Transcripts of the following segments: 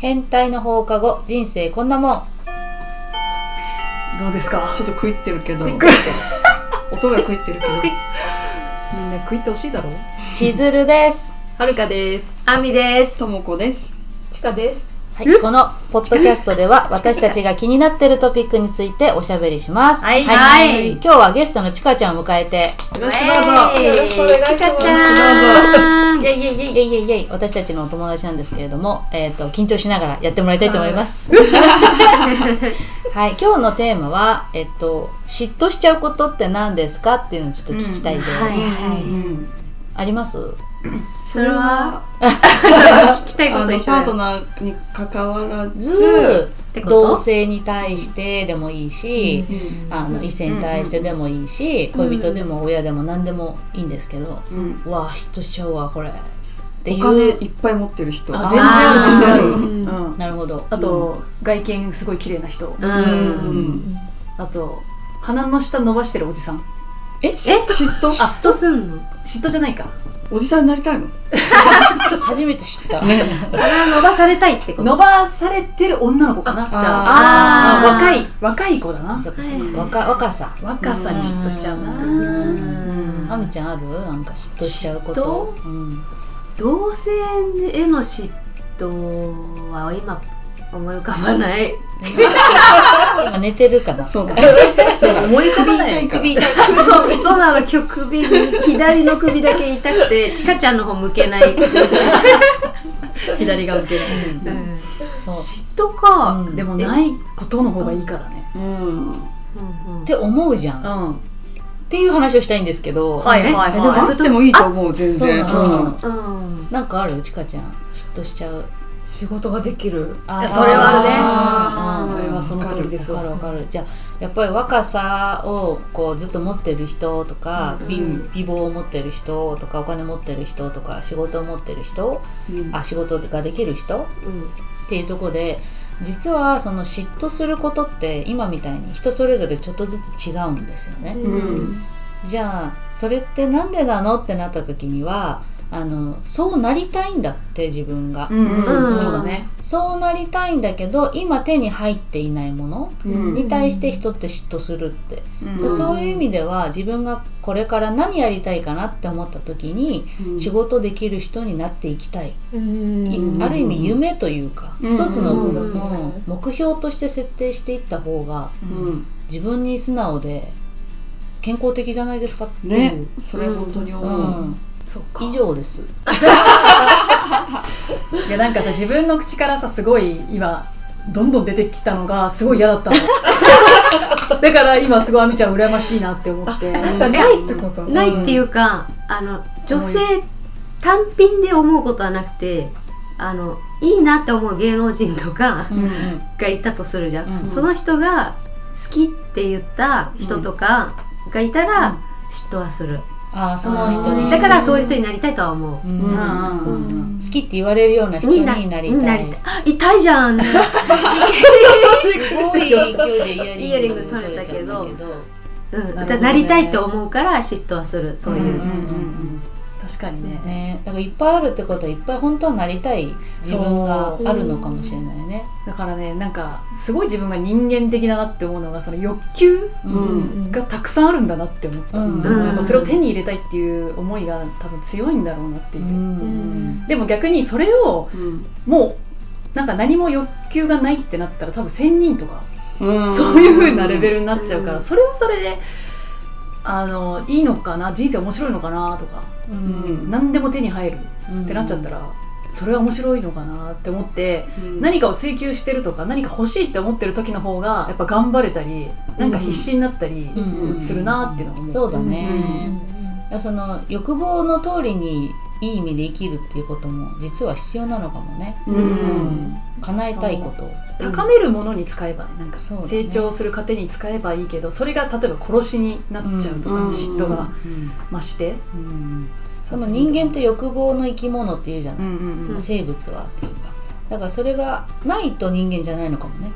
変態の放課後人生こんなもん。どうですか？ちょっと食いってるけど。音が食いってるけど。みんな食いってほしいだろ？千鶴です。はるかです。あみです。ともこです。ちかですはい、このポッドキャストでは 私たちが気になっているトピックについておしゃべりします。はい。はい。今日はゲストのちかちゃんを迎えて、よろしくどうぞ。よろしくお願いしますちかちゃん。イェイイェイイェイイェイ。イェイイェイ私たちのお友達なんですけれども、えっ、と緊張しながらやってもらいたいと思います。はい、今日のテーマはえっ、と嫉妬しちゃうことって何ですかっていうのをちょっと聞きたいです。はい。はい。うんあります？それは？聞きたいこと一緒。パートナーに関わらず同性に対してでもいいし、あの異性に対してでもいいし、恋人でも親でも何でもいいんですけど、うん。うわ嫉妬しちゃうわこれ。お金いっぱい持ってる人。あ全然ある。全然ある。ううん。なるほど。あと外見すごい綺麗な人。う。うん。ん。あと鼻の下伸ばしてるおじさん。え嫉妬？嫉妬すんの？嫉妬じゃないかおじさんになりたいの？初めて知った、鼻伸ばされたいってこと？伸ばされてる女の子かな？じゃあー。ああ若い若い子だな。そっかそっか若若さ。若さに嫉妬しちゃうな。うん。あみちゃんある？なんか嫉妬しちゃうこと、うん、同性への嫉妬は今思い浮かばない。今寝てるかな。そうだ。ちょっと思い浮かばない首首そうそうなの。今日首に左の首だけ痛くてちかちゃんの方向けない。左が受けない。嫉妬か。うん。でもないことの方がいいからね。うん。って思うじゃん。っうん。ていう話をしたいんですけど、はいはいえでもはあってもいいと思う全そう然なん。なんかある？ちかちゃん。嫉妬しちゃう。い仕事ができる。あそれはあるねそれはその通りです。わかるわわかる。じゃあやっぱり若さをこうずっと持ってる人とか、美うん。美貌を持ってる人とかお金持ってる人とか仕事を持ってる人、うん。あ仕事ができる人うん。っていうところで実はその嫉妬することって今みたいに人それぞれちょっとずつ違うんですよね。うん。じゃあそれってなんでなのってなった時にはあのそうなりたいんだって自分が、うんうんうん。そうだね。そうなりたいんだけど今手に入っていないものうん。に対して人って嫉妬するって、うん。そういう意味では自分がこれから何やりたいかなって思った時にうん。仕事できる人になっていきたい、うん。いうん。ある意味夢というか、うん。一つの、うんうん。目標として設定していった方がうん。自分に素直で健康的じゃないですかっていう、ね。それ本当にう。思う、以上です。いやなんかさ自分の口からさすごい今どんどん出てきたのがすごい嫌だったの。だから今すごいあみちゃん羨ましいなって思って。確かに。ないってこと？ないっていうか、あの女性単品で思うことはなくてあのいいなって思う芸能人とかうんうん。がいたとするじゃん、うんその人が好きって言った人とかがいたら嫉妬はする、ああその人にだからそういう人になりたいとは思う、うん。うん。うん好きって言われるような人になりたい。にな痛いじゃん。すごい勢いでイヤリング取取れたけど。うんなりたいと思うから嫉妬はする。そういう、うんうんうん確かにね。ね。だからいっぱいあるってことはいっぱい本当はなりたい自分があるのかもしれないね。だからねなんかすごい自分が人間的だなって思うのがその欲求うん。がたくさんあるんだなって思った、うん。やっぱそれを手に入れたいっていう思いが多分強いんだろうなっていう。う、ん。でも逆にそれをうん。もうなんか何も欲求がないってなったら多分仙人とかうん。そういう風なレベルになっちゃうから、うん。それはそれであのいいのかな？人生面白いのかな？とか、うん。何でも手に入る。うん。ってなっちゃったら、それは面白いのかな？って思って、うん。何かを追求してるとか何か欲しいって思ってる時の方がやっぱ頑張れたりなんか必死になったりうん。するなっていうのは思う。そうだね、うん。その欲望の通りにいい意味で生きるっていうことも実は必要なのかもね、うん。うん。叶えたいこと。を高めるものに使えばねなんか成長する過程に使えばいいけどそれが例えば殺しになっちゃうとか、うん。嫉妬がうん。増して、うん。でも人間って欲望の生き物っていうじゃない、うんうんうん。生物はっていうか。だからそれがないと人間じゃないのかもね。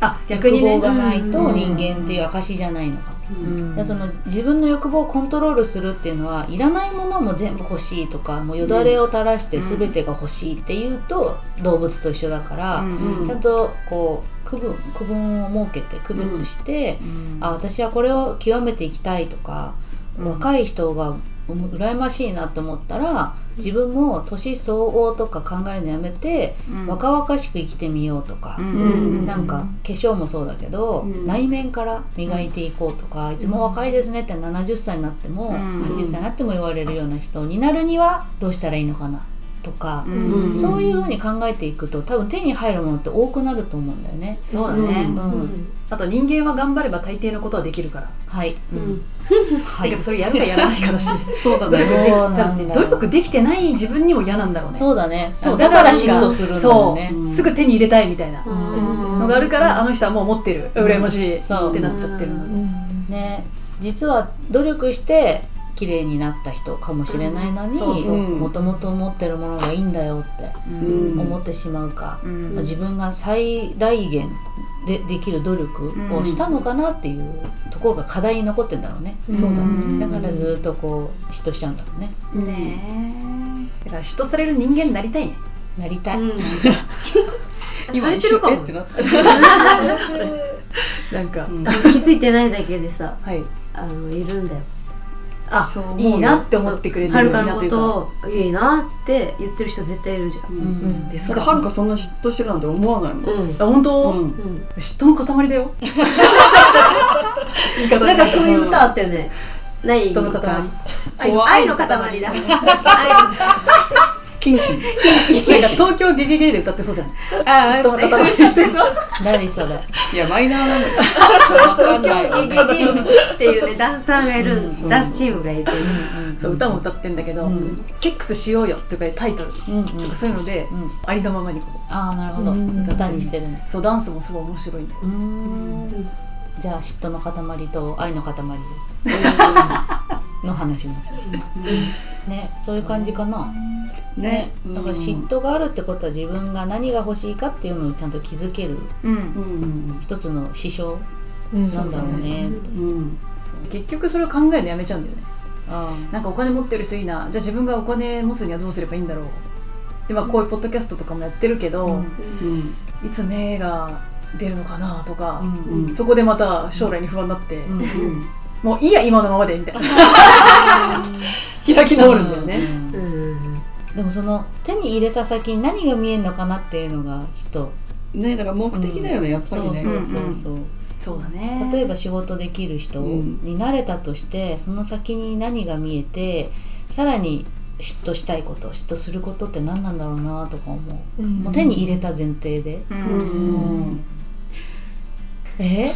あ逆にね。欲望がないとうん人間っていう証じゃないのかもうん。でその自分の欲望をコントロールするっていうのはいらないものも全部欲しいとかもうよだれを垂らして全てが欲しいっていうと動物と一緒だから、うん。ちゃんとこう区分区分を設けて区別して、あ私はこれを極めていきたいとか、若い人がうん羨ましいなと思ったら自分も年相応とか考えるのやめて、若々しく生きてみようとか、ん。なんか化粧もそうだけど、うん。内面から磨いていこうとか、いつも若いですねって70歳になっても、ん。80歳になっても言われるような人になるにはどうしたらいいのかなとか、うん。そういうふうに考えていくと多分手に入るものって多くなると思うんだよね。そうだね、うん。うん。あと人間は頑張れば大抵のことはできるから、はい、うん。はいだけどそれやるかやらないかだし。そうだね。そうなんだ努力できてない自分にも嫌なんだろうね。そうだね。そうだから嫉妬するんだよね。すぐ手に入れたいみたいなうんのがあるから、あの人はもう持ってる。羨ましいってなっちゃってるね。実は努力して綺麗になった人かもしれないのにもともと持ってるものがいいんだよってうん。思ってしまうか、うん。まあ自分が最大限でできる努力をしたのかなっていうところが課題に残ってんだろうね、そうだね。だからずっとこう嫉妬しちゃうんだろうね。ねえ。だから嫉妬される人間になりたいね。なりたい、うん。今されてるかも。一瞬えってなった。なんか、うん。気づいてないだけでさはい。あのいるんだよあそう思ういいなって思ってくれてはるかのことをいいなって言ってる人絶対いるじゃん。うん。うん。ではるかそんな嫉妬してるなんて思わないもん。うん。あ本当、うん。うん。嫉妬の塊だよ。なんかそういう歌あったよね。ない嫉妬の塊。愛の塊だ。愛のキンキン。なんか東京ゲゲゲで歌ってそうじゃん。あ嫉妬の塊何それ。いやマイナーなんだけわかんないわゲゲゲっていうねダンサーがいるうん。ダンスチームがいて。そう歌も歌ってんだけど、ん。セックスしようよとかいうタイトル。とかそういうので、うん。ありのままにこああなるほど。うん。歌にしてるそうダンスもすごい面白いんだよ。じゃあ嫉妬の塊と愛の塊の話になっちゃうねそういう感じかな。どね。だから嫉妬があるってことは自分が何が欲しいかっていうのをちゃんと気づける。うん。うんうん一つの指標うん。なんだろうね。うん。結局それを考えるのやめちゃうんだよね。あなんかお金持ってる人いいな。じゃあ自分がお金持つにはどうすればいいんだろう。でまあこういうポッドキャストとかもやってるけど、うん。うん。いつ目が出るのかなとかあ、うん。うん。そこでまた将来に不安になって、うん。うんもういいや今のままでみたいな。開き直るんだよね、うんうん。でもその手に入れた先に何が見えるのかなっていうのがちょっとねだから目的だよねやっぱりね。そうそうそうそう。そうだね。例えば仕事できる人うんになれたとして、その先に何が見えてさらに嫉妬したいこと嫉妬することって何なんだろうなとか思う,、うん。もう手に入れた前提で、うん。うんえ？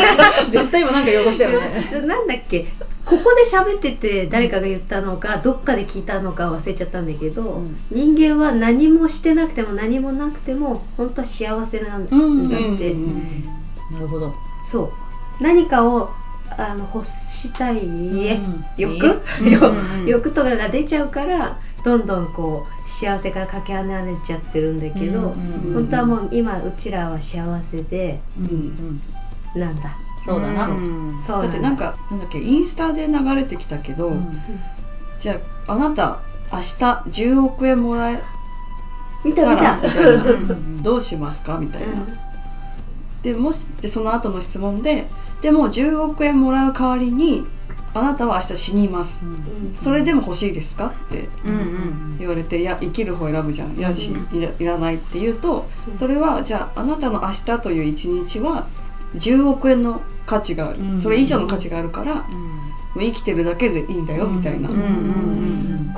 絶対今なんか言おうとしたよね。なんだっけ？ここで喋ってて誰かが言ったのかどっかで聞いたのか忘れちゃったんだけど、ん。人間は何もしてなくても何もなくても本当は幸せなんだうん。って、うん。なるほど。そう。何かをあの欲したい、うん。欲、欲？とかが出ちゃうからどんどんこう幸せからかけ離れちゃってるんだけど、うん。うん。本当はもう今うちらは幸せでうん。うんなんだ。そうだな、うん。そうだってなんかなんだっけインスタで流れてきたけど、うん。じゃああなた明日10億円もらえ見たらみたいな。うんどうしますか？みたいな、でもしでその後の質問ででも10億円もらう代わりにあなたは明日死にます、うん。それでも欲しいですか？ってうんうん言われていや生きる方選ぶじゃん。いやしいらいらないって言うとそれはじゃああなたの明日という一日は10億円の価値がある、うん。それ以上の価値があるから、もう生きてるだけでいいんだよみたいな、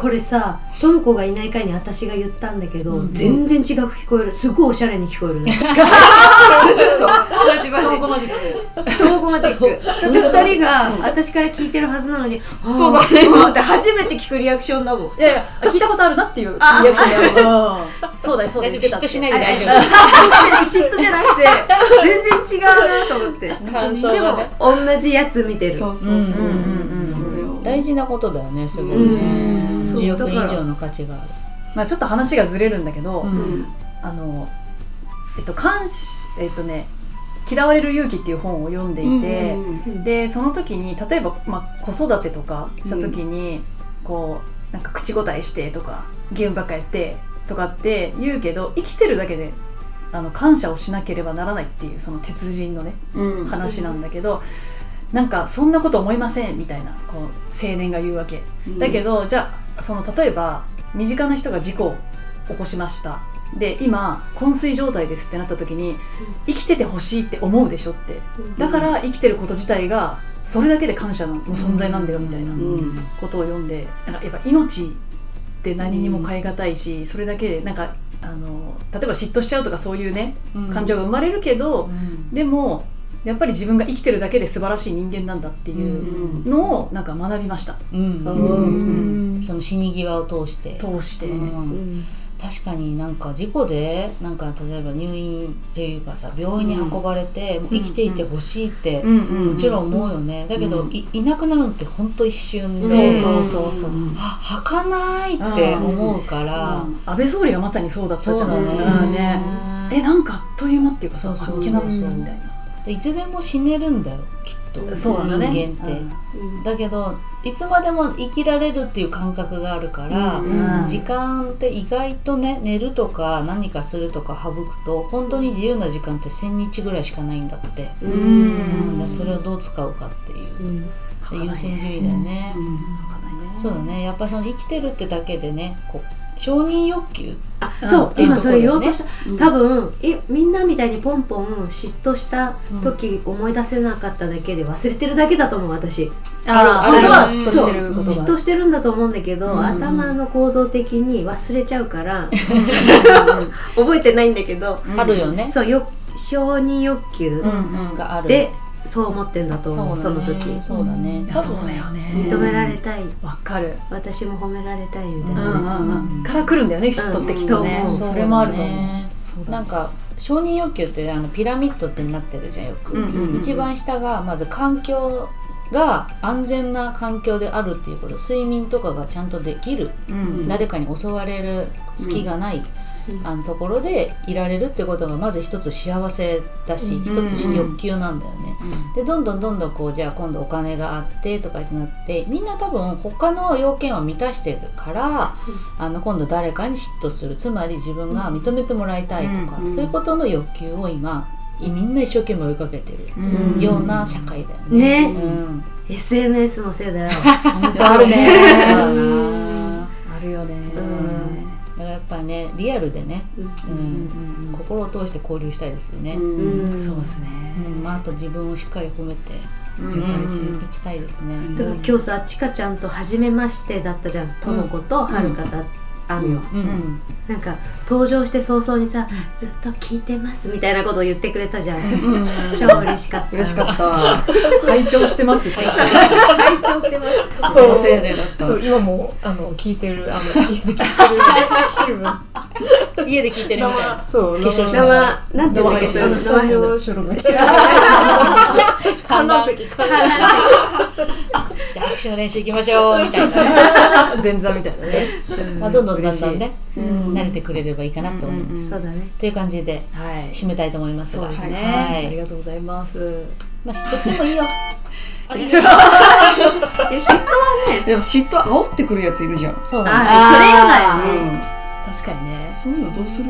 これさとも子がいない回に私が言ったんだけど、うん。全然違く聞こえる。すごいおしゃれに聞こえるね。マジマジック。ジトモコマジック。だって二人が私から聞いてるはずなのにそうだね。あーって初めて聞くリアクションだもん。いやいや聞いたことあるなっていう。リあアクションでやるうん。そうだよそうだよ。大丈夫。嫉妬しないで大丈 嫉妬じゃなくて全然違うなと思って。夫感想でがね。も同じやつ見てる。そうそうそう、うんうんうんうんそれを。大事なことだよねすごいね。うん。そう10億以上の価値があるまあちょっと話がずれるんだけど、うん。うんあのえっと監視えっとね嫌われる勇気」っていう本を読んでいて、うん。でその時に例えば、まあ、子育てとかした時に、こうなんか口答えしてとかゲームばっかやってとかって言うけど生きてるだけであの感謝をしなければならないっていうその鉄人のねうん。話なんだけど、なんかそんなこと思いませんみたいなこう青年が言うわけ、だけどじゃあその例えば身近な人が事故を起こしました。で今昏睡状態ですってなった時に生きててほしいって思うでしょって。だから生きてること自体がそれだけで感謝の存在なんだよみたいなうん。ことを読んでなんかやっぱ命って何にも変え難いし、それだけでなんかあの例えば嫉妬しちゃうとかそういうねうん。感情が生まれるけど、うん。でもやっぱり自分が生きてるだけで素晴らしい人間なんだっていうのをなんか学びました。うん。うん。その死に際を通して。通して、うん。確かになんか事故でなんか例えば入院っていうかさ病院に運ばれて、もう生きていてほしいって、もちろん思うよね、だけど、うん。いいなくなるのってほんと一瞬で、そうそうそうそう、は儚いって思うから、うん。安倍総理がまさにそうだったじゃん。そうだね,、うん。ね。えなんかあっという間っていうかさそうそうあっけなかったみたいな。でいつでも死ねるんだよきっと。そうだね。人間って、だけどいつまでも生きられるっていう感覚があるから、うん時間って意外とね寝るとか何かするとか省くと本当に自由な時間って1,000日ぐらいしかないんだって、うん。うん。それをどう使うかっていう、優先順位だよね、そうだね。やっぱその生きてるってだけでねこう承認欲求？あうんそう今それ言おうととしうん。た多分いみんなみたいにポンポン嫉妬した時思い出せなかっただけで忘れてるだけだと思う私。ああれはうん嫉妬してることが。嫉妬してるんだと思うんだけど、うん。頭の構造的に忘れちゃうから 覚えてないんだけど、あるよね、そうよ承認欲求うんうん、がある。でそう思ってんだと思うその時。そうだね。そうだよね。認められたい。わかる。私も褒められたいみたいうんうな、ん。うん。から来るんだよね嫉妬ってきっとね。うん。それもあると思う。なんか承認欲求ってあのピラミッドってなってるじゃんよく、うんうんうん一番下がまず環境が安全な環境であるっていうこと。睡眠とかがちゃんとできる、うん。誰かに襲われる隙がない、うんあのところでいられるってことがまず一つ幸せだし、うん。一つ欲求なんだよね、でどんどんどんどんこうじゃあ今度お金があってとかになってみんな多分他の要件は満たしてるから、あの今度誰かに嫉妬する。つまり自分が認めてもらいたいとか、うん。そういうことの欲求を今みんな一生懸命追いかけてるうん。ような社会だよね。ね。うん、SNS のせいだよ。本当あるね。あるよねぱりねリアルでね、うん。心を通して交流したいですよね。うん。うんそうですね。うんまあ、あと自分をしっかり褒めて、うん。ね大事行きたいですね。だから今日さちかちゃんと初めましてだったじゃんともことはるかとあみよ、うん。なんか登場して早々にさ「ずっと聞いてます」みたいなことを言ってくれたじゃん。超嬉しかった。嬉しかった。拝聴してますって言ってた。拝聴してます。ご丁寧だった。そう今もあの聞いてるあの 聞いてる気分。家で聞いてるみたいな。そう化粧しながら。生なんていうんだっけ？あのスタジオ収録観覧席観じゃあ拍手の練習行きましょうみたいなね。前座みたいなね。まあどんどんだんだんね、うん慣れてくれればいいかなと思います。そうだね。という感じではい。締めたいと思います。が、そうですね。はい。ありがとうございます。まあ嫉妬してもいいよ。あいいよえ嫉妬はねでも嫉妬煽ってくるやついるじゃん。そうだね。あそれやだよね確かにね。そういうのどうする？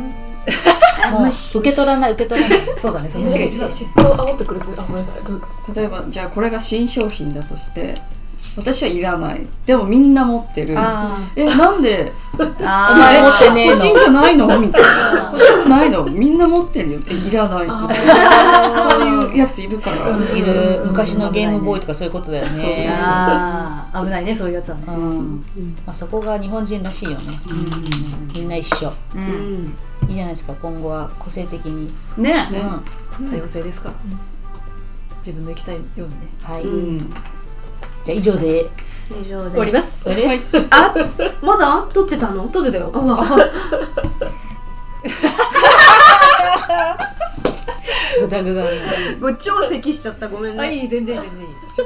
もう受け取らない受け取らない。そうだねその私が一番嫉妬を煽ってくる。あごめんなさい。例えばじゃあこれが新商品だとして私はいらない。でもみんな持ってる。あえなんで？あ、お前持ってねえ欲しいんの。じゃないの？みたいな。欲しくないの？みんな持ってるよ。っていらないこういうやついるから。いる。昔のゲームボーイとかそういうことだよね。そうそうそう。危ないねそういうやつはね。うん。まあ、そこが日本人らしいよね、みんな一緒。ううん。んいいじゃないですか。今後は個性的に、ね。ねうん。多様性ですから。自分の生きたいようにね。はい、うんじゃあ以上で。以上で。終わります。終わりです、あまだ撮ってたの？撮ってたよ。あわ ぐだぐだ。にご超咳しちゃった。ごめんね。はい全然全然